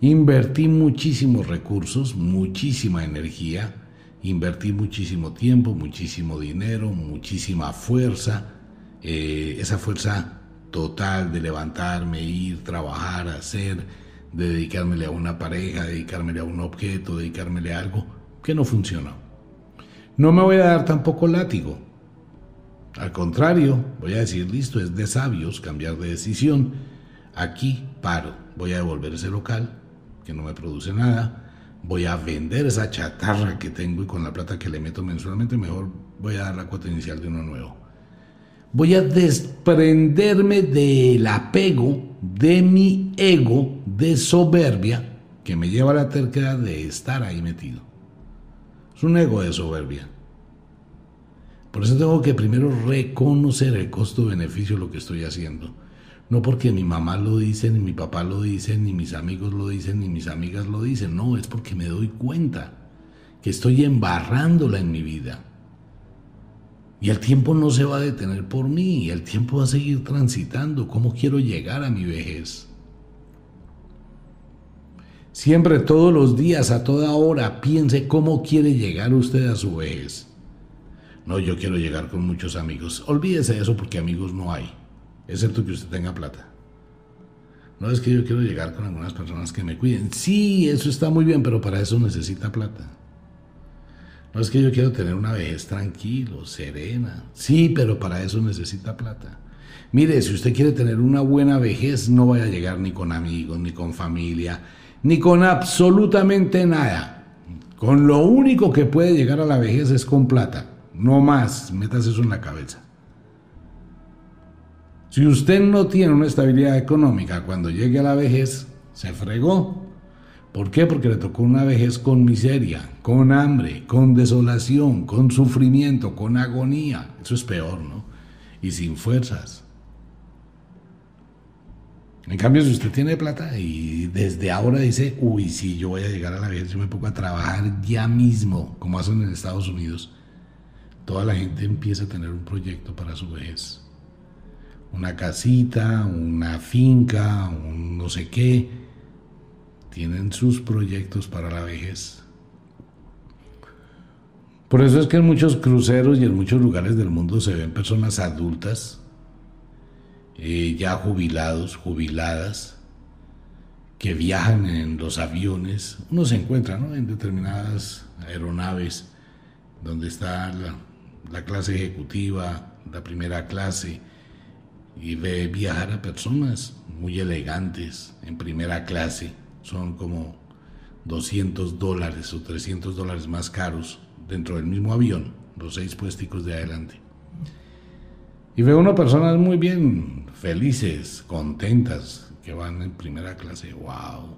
invertí muchísimos recursos, muchísima energía, invertí muchísimo tiempo, muchísimo dinero, muchísima fuerza, eh, esa fuerza total de levantarme, ir, trabajar, hacer, de dedicármele a una pareja, dedicármele a un objeto, dedicármele a algo que no funcionó. No me voy a dar tampoco látigo al contrario, voy a decir, listo, es de sabios cambiar de decisión. Aquí paro, voy a devolver ese local que no me produce nada, voy a vender esa chatarra que tengo y con la plata que le meto mensualmente mejor voy a dar la cuota inicial de uno nuevo. Voy a desprenderme del apego de mi ego de soberbia que me lleva a la terquedad de estar ahí metido. Es un ego de soberbia. Por eso tengo que primero reconocer el costo-beneficio de lo que estoy haciendo. No porque mi mamá lo dice, ni mi papá lo dice, ni mis amigos lo dicen, ni mis amigas lo dicen. No, es porque me doy cuenta que estoy embarrándola en mi vida. Y el tiempo no se va a detener por mí, el tiempo va a seguir transitando. ¿Cómo quiero llegar a mi vejez? Siempre, todos los días, a toda hora, piense cómo quiere llegar usted a su vejez. No, yo quiero llegar con muchos amigos. Olvídese de eso porque amigos no hay, excepto que usted tenga plata. No es que yo quiero llegar con algunas personas que me cuiden. Sí, eso está muy bien, pero para eso necesita plata. No es que yo quiero tener una vejez tranquilo, serena. Sí, pero para eso necesita plata. Mire, si usted quiere tener una buena vejez, no vaya a llegar ni con amigos, ni con familia, ni con absolutamente nada. Con lo único que puede llegar a la vejez es con plata. No más, metas eso en la cabeza. Si usted no tiene una estabilidad económica cuando llegue a la vejez, se fregó. ¿Por qué? Porque le tocó una vejez con miseria, con hambre, con desolación, con sufrimiento, con agonía. Eso es peor, ¿no? Y sin fuerzas. En cambio, si usted tiene plata y desde ahora dice, uy, si yo voy a llegar a la vejez, yo me pongo a trabajar ya mismo, como hacen en Estados Unidos, toda la gente empieza a tener un proyecto para su vejez. Una casita, una finca, un no sé qué tienen sus proyectos para la vejez. Por eso es que en muchos cruceros y en muchos lugares del mundo se ven personas adultas, eh, ya jubilados, jubiladas, que viajan en los aviones. Uno se encuentra en determinadas aeronaves donde está la, la clase ejecutiva, la primera clase, y ve viajar a personas muy elegantes en primera clase son como 200 dólares o 300 dólares más caros dentro del mismo avión, los seis puesticos de adelante. Y veo unas personas muy bien, felices, contentas, que van en primera clase, wow,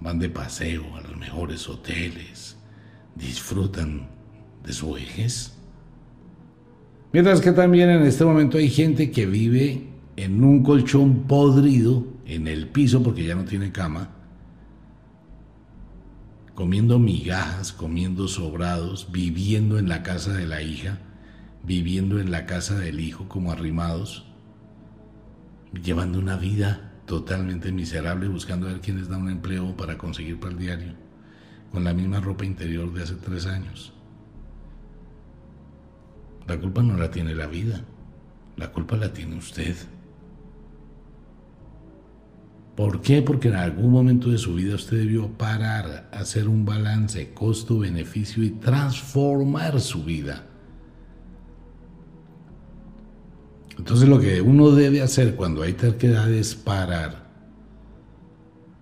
van de paseo a los mejores hoteles, disfrutan de su vejez. Mientras que también en este momento hay gente que vive en un colchón podrido en el piso porque ya no tiene cama comiendo migajas, comiendo sobrados, viviendo en la casa de la hija, viviendo en la casa del hijo como arrimados, llevando una vida totalmente miserable, buscando a ver quién les da un empleo para conseguir para el diario, con la misma ropa interior de hace tres años. La culpa no la tiene la vida, la culpa la tiene usted. ¿Por qué? Porque en algún momento de su vida usted debió parar, hacer un balance costo-beneficio y transformar su vida. Entonces lo que uno debe hacer cuando hay terquedad es parar.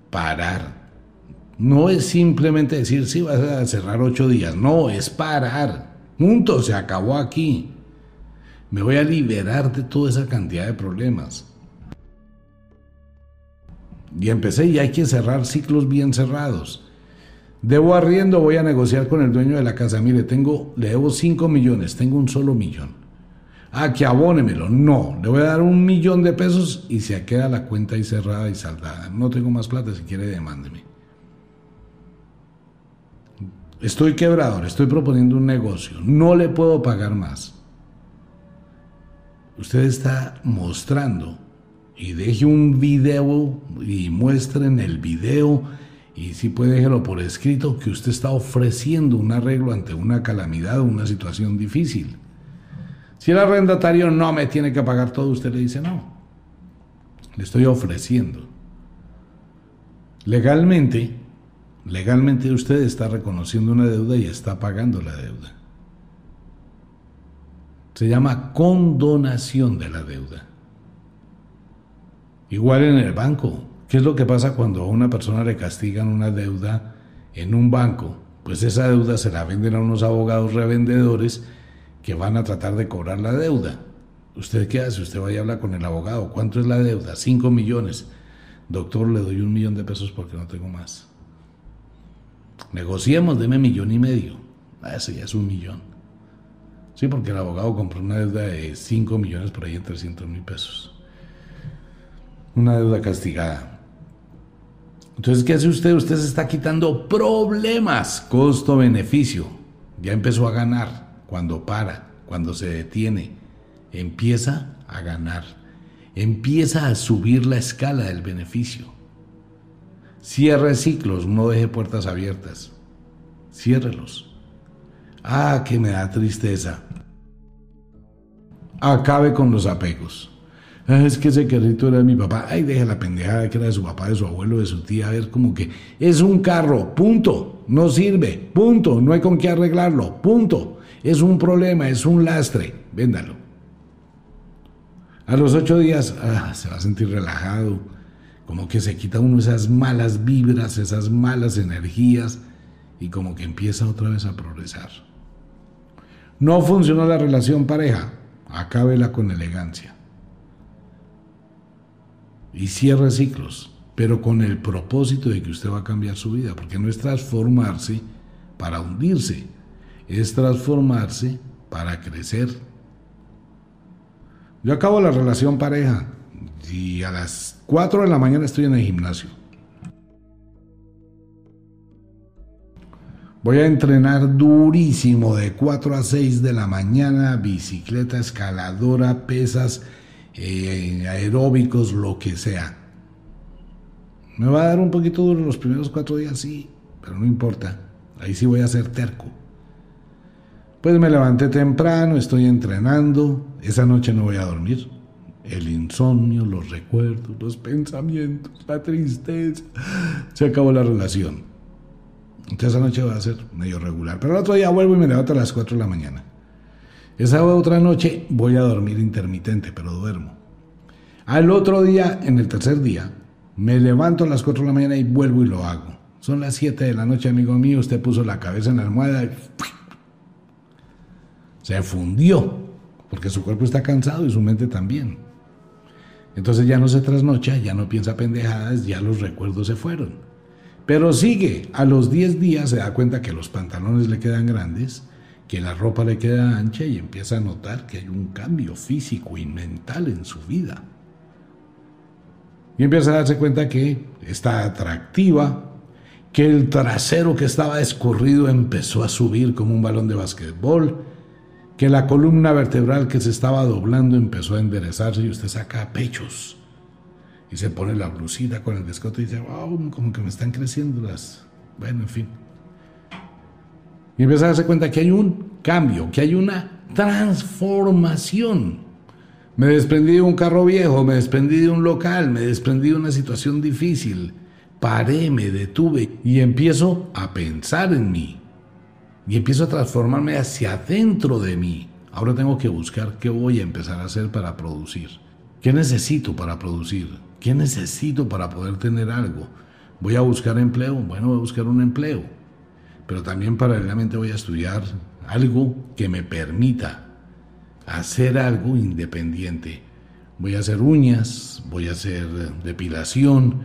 Parar. No es simplemente decir, sí, vas a cerrar ocho días. No, es parar. Punto, se acabó aquí. Me voy a liberar de toda esa cantidad de problemas. Y empecé y hay que cerrar ciclos bien cerrados. Debo arriendo, voy a negociar con el dueño de la casa. Mire, tengo, le debo 5 millones, tengo un solo millón. Ah, que abónemelo. No, le voy a dar un millón de pesos y se queda la cuenta ahí cerrada y saldada. No tengo más plata, si quiere demándeme. Estoy quebrador, estoy proponiendo un negocio, no le puedo pagar más. Usted está mostrando y deje un video y muestren el video y si puede déjelo por escrito que usted está ofreciendo un arreglo ante una calamidad o una situación difícil. Si el arrendatario no me tiene que pagar todo, usted le dice no. Le estoy ofreciendo. Legalmente, legalmente usted está reconociendo una deuda y está pagando la deuda. Se llama condonación de la deuda. Igual en el banco. ¿Qué es lo que pasa cuando a una persona le castigan una deuda en un banco? Pues esa deuda se la venden a unos abogados revendedores que van a tratar de cobrar la deuda. ¿Usted qué hace? Usted va y habla con el abogado. ¿Cuánto es la deuda? Cinco millones. Doctor, le doy un millón de pesos porque no tengo más. Negociemos, deme millón y medio. Ah, ese ya es un millón. Sí, porque el abogado compró una deuda de 5 millones por ahí en 300 mil pesos. Una deuda castigada. Entonces, ¿qué hace usted? Usted se está quitando problemas, costo-beneficio. Ya empezó a ganar cuando para, cuando se detiene. Empieza a ganar. Empieza a subir la escala del beneficio. Cierre ciclos, no deje puertas abiertas. Ciérrelos. Ah, que me da tristeza. Acabe con los apegos. Ah, es que ese carrito era de mi papá. Ay, deje la pendejada que era de su papá, de su abuelo, de su tía. A ver, como que es un carro, punto. No sirve, punto. No hay con qué arreglarlo, punto. Es un problema, es un lastre. Véndalo. A los ocho días ah, se va a sentir relajado. Como que se quita uno esas malas vibras, esas malas energías y como que empieza otra vez a progresar. No funcionó la relación pareja, acábela con elegancia. Y cierre ciclos, pero con el propósito de que usted va a cambiar su vida, porque no es transformarse para hundirse, es transformarse para crecer. Yo acabo la relación pareja y a las 4 de la mañana estoy en el gimnasio. Voy a entrenar durísimo de 4 a 6 de la mañana, bicicleta, escaladora, pesas, eh, aeróbicos, lo que sea. Me va a dar un poquito duro los primeros cuatro días, sí, pero no importa. Ahí sí voy a ser terco. Pues me levanté temprano, estoy entrenando. Esa noche no voy a dormir. El insomnio, los recuerdos, los pensamientos, la tristeza. Se acabó la relación. Entonces esa noche va a ser medio regular. Pero el otro día vuelvo y me levanto a las 4 de la mañana. Esa otra noche voy a dormir intermitente, pero duermo. Al otro día, en el tercer día, me levanto a las 4 de la mañana y vuelvo y lo hago. Son las 7 de la noche, amigo mío. Usted puso la cabeza en la almohada y se fundió, porque su cuerpo está cansado y su mente también. Entonces ya no se trasnocha, ya no piensa pendejadas, ya los recuerdos se fueron. Pero sigue, a los 10 días se da cuenta que los pantalones le quedan grandes, que la ropa le queda ancha y empieza a notar que hay un cambio físico y mental en su vida. Y empieza a darse cuenta que está atractiva, que el trasero que estaba escurrido empezó a subir como un balón de basquetbol, que la columna vertebral que se estaba doblando empezó a enderezarse y usted saca pechos y se pone la blusita con el descote y dice, wow, como que me están creciendo las... Bueno, en fin. Y empieza a darse cuenta que hay un cambio, que hay una transformación. Me desprendí de un carro viejo, me desprendí de un local, me desprendí de una situación difícil. Paré, me detuve y empiezo a pensar en mí. Y empiezo a transformarme hacia adentro de mí. Ahora tengo que buscar qué voy a empezar a hacer para producir. ¿Qué necesito para producir? ¿Qué necesito para poder tener algo? ¿Voy a buscar empleo? Bueno, voy a buscar un empleo. Pero también paralelamente voy a estudiar algo que me permita hacer algo independiente. Voy a hacer uñas, voy a hacer depilación,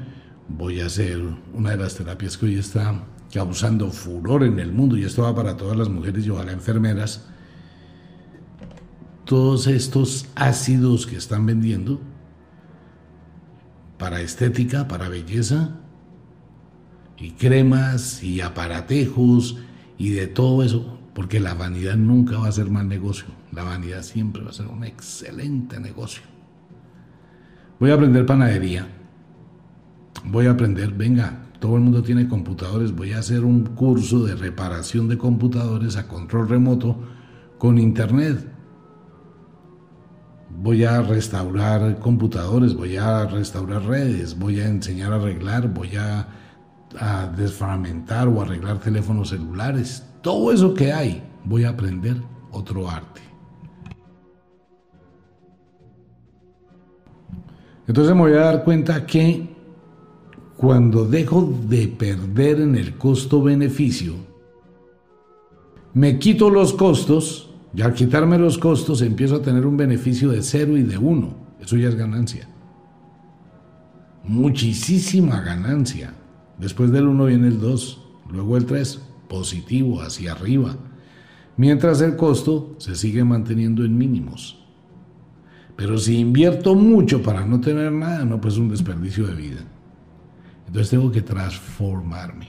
voy a hacer una de las terapias que hoy está causando furor en el mundo y esto va para todas las mujeres y ojalá enfermeras. Todos estos ácidos que están vendiendo para estética, para belleza, y cremas y aparatejos y de todo eso, porque la vanidad nunca va a ser mal negocio, la vanidad siempre va a ser un excelente negocio. Voy a aprender panadería, voy a aprender, venga, todo el mundo tiene computadores, voy a hacer un curso de reparación de computadores a control remoto con internet voy a restaurar computadores, voy a restaurar redes, voy a enseñar a arreglar, voy a, desfragmentar o arreglar teléfonos celulares. Todo eso que hay, voy a aprender otro arte. Entonces me voy a dar cuenta que cuando dejo de perder en el costo-beneficio, me quito los costos, y al quitarme los costos empiezo a tener un beneficio de cero y de uno. Eso ya es ganancia. Muchísima ganancia. Después del uno viene el dos, luego el tres, positivo, hacia arriba. mientras el costo se sigue manteniendo en mínimos. Pero si invierto mucho para no tener nada, no, pues es un desperdicio de vida. Entonces tengo que transformarme.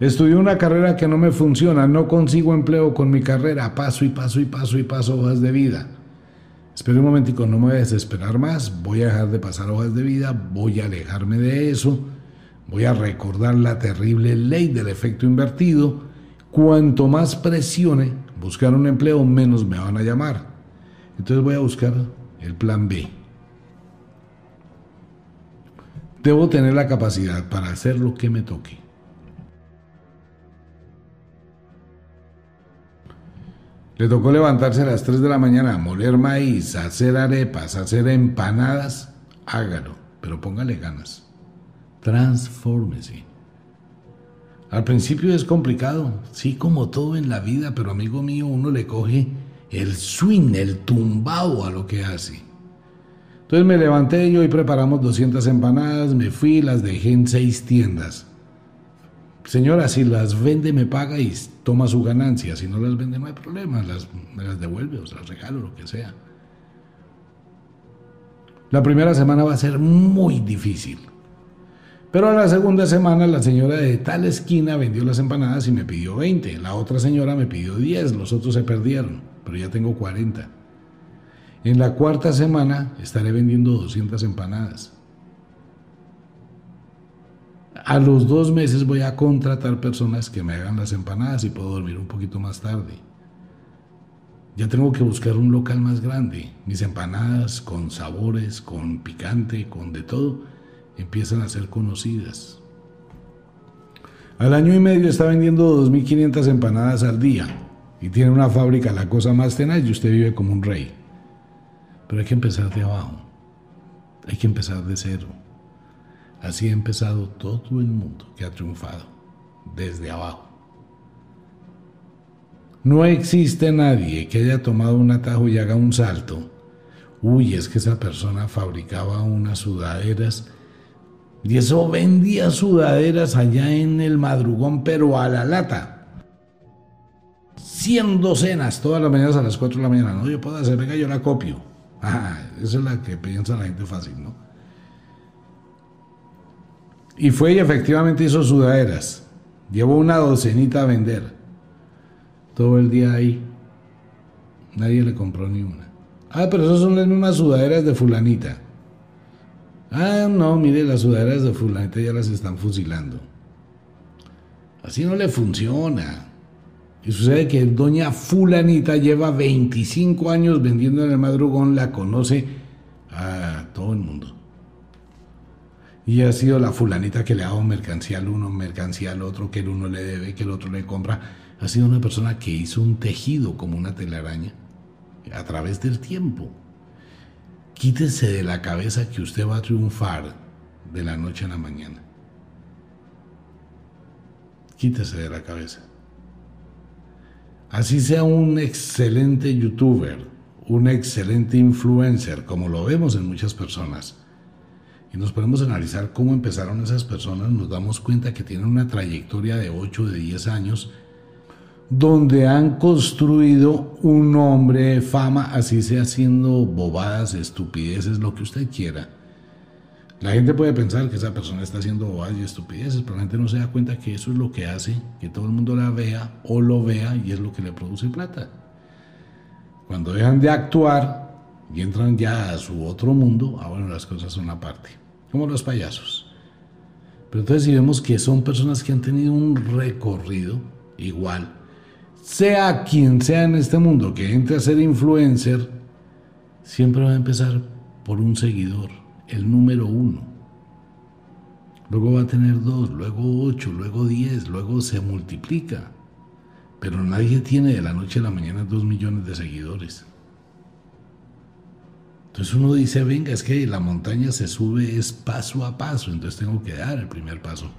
Estudié una carrera que no me funciona, no consigo empleo con mi carrera, paso y paso y paso y paso hojas de vida. Espera un momentico, no me voy a desesperar más, voy a dejar de pasar hojas de vida, voy a alejarme de eso, voy a recordar la terrible ley del efecto invertido. Cuanto más presione buscar un empleo, menos me van a llamar. Entonces voy a buscar el plan B. Debo tener la capacidad para hacer lo que me toque. Le tocó levantarse a las 3 de la mañana, moler maíz, hacer arepas, hacer empanadas. Hágalo, pero póngale ganas. Transfórmese. Al principio es complicado, sí, como todo en la vida, pero amigo mío, uno le coge el swing, el tumbao a lo que hace. Entonces me levanté yo y preparamos 200 empanadas, me fui, las dejé en seis tiendas. Señora, si las vende me paga y toma su ganancia, si no las vende no hay problema, las, me las devuelve o las regalo, lo que sea. La primera semana va a ser muy difícil. Pero a la segunda semana la señora de tal esquina vendió las empanadas y me pidió 20. La otra señora me pidió 10, los otros se perdieron, pero ya tengo 40. En la cuarta semana estaré vendiendo 200 empanadas. A los dos meses voy a contratar personas que me hagan las empanadas y puedo dormir un poquito más tarde. Ya tengo que buscar un local más grande. Mis empanadas con sabores, con picante, con de todo, empiezan a ser conocidas. Al año y medio está vendiendo 2.500 empanadas al día y tiene una fábrica, la cosa más tenaz, y usted vive como un rey. Pero hay que empezar de abajo. Hay que empezar de cero. Así ha empezado todo el mundo que ha triunfado, desde abajo. No existe nadie que haya tomado un atajo y haga un salto. Uy, es que esa persona fabricaba unas sudaderas y eso vendía sudaderas allá en el madrugón, pero a la lata. Cien docenas todas las mañanas a las 4 de la mañana. No, yo puedo hacer, venga, yo la copio. Esa es la que piensa la gente fácil, ¿no? Y fue y efectivamente hizo sudaderas. Llevó una docenita a vender. Todo el día ahí. Nadie le compró ni una. Ah, pero esas son las mismas sudaderas de fulanita. Ah, no, mire, las sudaderas de fulanita ya las están fusilando. Así no le funciona. Y sucede que doña fulanita lleva 25 años vendiendo en el madrugón, la conoce a todo el mundo. Y ha sido la fulanita que le ha dado mercancía al uno, mercancía al otro, que el uno le debe, que el otro le compra. Ha sido una persona que hizo un tejido como una telaraña a través del tiempo. Quítese de la cabeza que usted va a triunfar de la noche a la mañana. Quítese de la cabeza. Así sea un excelente youtuber, un excelente influencer, como lo vemos en muchas personas y nos podemos analizar cómo empezaron esas personas, nos damos cuenta que tienen una trayectoria de 8, de 10 años, donde han construido un nombre, fama, así sea haciendo bobadas, estupideces, lo que usted quiera. La gente puede pensar que esa persona está haciendo bobadas y estupideces, pero la gente no se da cuenta que eso es lo que hace que todo el mundo la vea o lo vea y es lo que le produce plata. Cuando dejan de actuar, y entran ya a su otro mundo, ahora las cosas son aparte, como los payasos. Pero entonces si vemos que son personas que han tenido un recorrido igual, sea quien sea en este mundo que entre a ser influencer, siempre va a empezar por un seguidor, el número uno. Luego va a tener dos, luego ocho, luego diez, luego se multiplica. Pero nadie tiene de la noche a la mañana dos millones de seguidores. Entonces uno dice, venga, es que la montaña se sube es paso a paso, entonces tengo que dar el primer paso.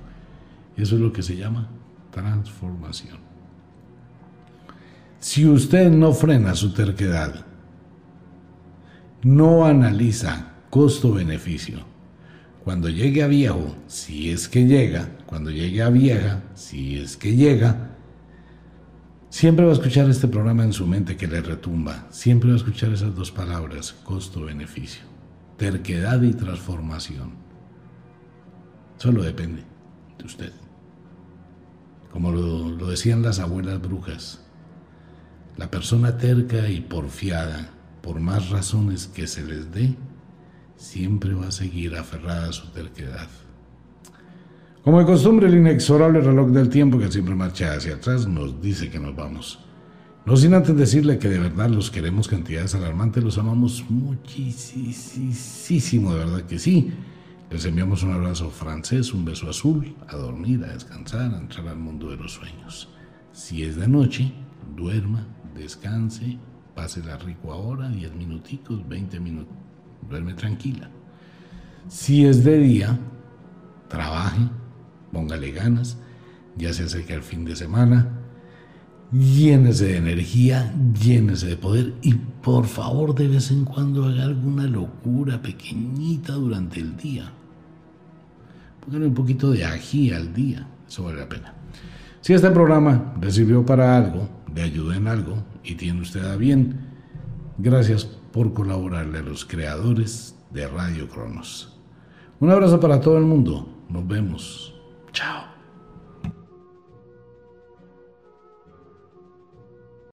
Eso es lo que se llama transformación. Si usted no frena su terquedad, no analiza costo-beneficio, cuando llegue a viejo, si es que llega, cuando llegue a vieja, si es que llega, Siempre va a escuchar este programa en su mente que le retumba. Siempre va a escuchar esas dos palabras, costo-beneficio. Terquedad y transformación. Solo depende de usted. Como lo, decían las abuelas brujas, la persona terca y porfiada, por más razones que se les dé, siempre va a seguir aferrada a su terquedad. Como de costumbre, el inexorable reloj del tiempo que siempre marcha hacia atrás nos dice que nos vamos. No sin antes decirle que de verdad los queremos cantidades alarmantes, los amamos muchísimo, de verdad que sí. Les enviamos un abrazo francés, un beso azul, a dormir, a descansar, a entrar al mundo de los sueños. Si es de noche, duerma, descanse, pásela rico ahora, 10 minutitos, 20 minutos, duerme tranquila. Si es de día, trabaje, póngale ganas, ya se acerca el fin de semana, llénese de energía, llénese de poder y por favor de vez en cuando haga alguna locura pequeñita durante el día. Póngale un poquito de ají al día, eso vale la pena. Si este programa le sirvió para algo, le ayudó en algo y tiene usted a bien, gracias por colaborarle a los creadores de Radio Cronos. Un abrazo para todo el mundo. Nos vemos. Chao.